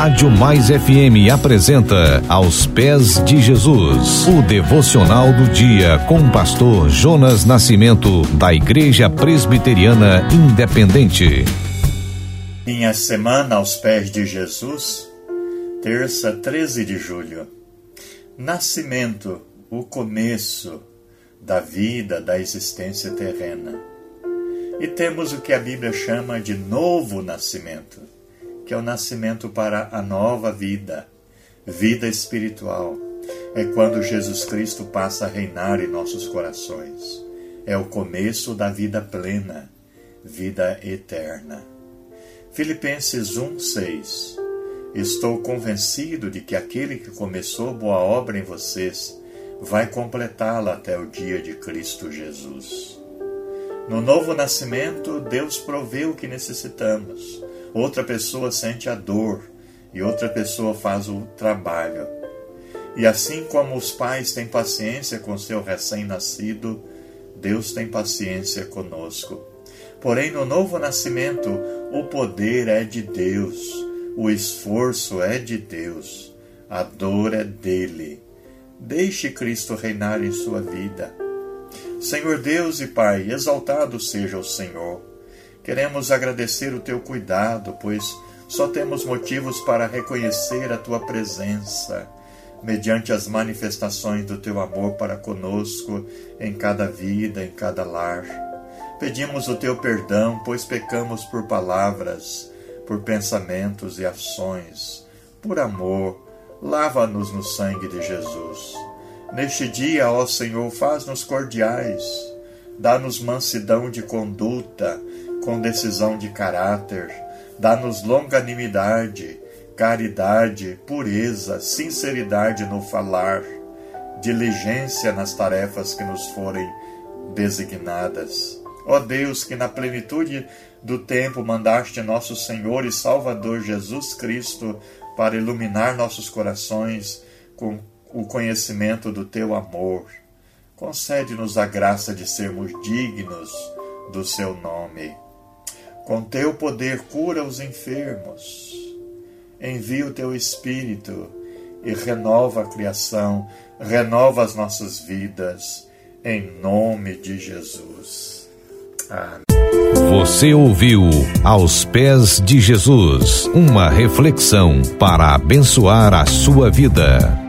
Rádio Mais FM apresenta Aos Pés de Jesus, o devocional do dia com o pastor Jonas Nascimento, da Igreja Presbiteriana Independente. Minha semana aos pés de Jesus, terça 13 de julho. Nascimento, o começo da vida, da existência terrena. E temos o que a Bíblia chama de novo nascimento que é o nascimento para a nova vida, vida espiritual. É quando Jesus Cristo passa a reinar em nossos corações. É o começo da vida plena, vida eterna. Filipenses 1:6 Estou convencido de que aquele que começou boa obra em vocês vai completá-la até o dia de Cristo Jesus. No novo nascimento, Deus provê o que necessitamos outra pessoa sente a dor e outra pessoa faz o trabalho. E assim como os pais têm paciência com seu recém-nascido, Deus tem paciência conosco. Porém, no novo nascimento, o poder é de Deus, o esforço é de Deus, a dor é dele. Deixe Cristo reinar em sua vida. Senhor Deus e Pai, exaltado seja o Senhor Queremos agradecer o teu cuidado, pois só temos motivos para reconhecer a tua presença, mediante as manifestações do teu amor para conosco em cada vida, em cada lar. Pedimos o teu perdão, pois pecamos por palavras, por pensamentos e ações. Por amor, lava-nos no sangue de Jesus. Neste dia, ó Senhor, faz-nos cordiais, dá-nos mansidão de conduta, com decisão de caráter, dá-nos longanimidade, caridade, pureza, sinceridade no falar, diligência nas tarefas que nos forem designadas. Ó Deus, que na plenitude do tempo mandaste nosso Senhor e Salvador Jesus Cristo para iluminar nossos corações com o conhecimento do teu amor. Concede-nos a graça de sermos dignos do seu nome. Com teu poder cura os enfermos. Envia o teu Espírito e renova a criação, renova as nossas vidas, em nome de Jesus. Amém. Você ouviu Aos Pés de Jesus uma reflexão para abençoar a sua vida.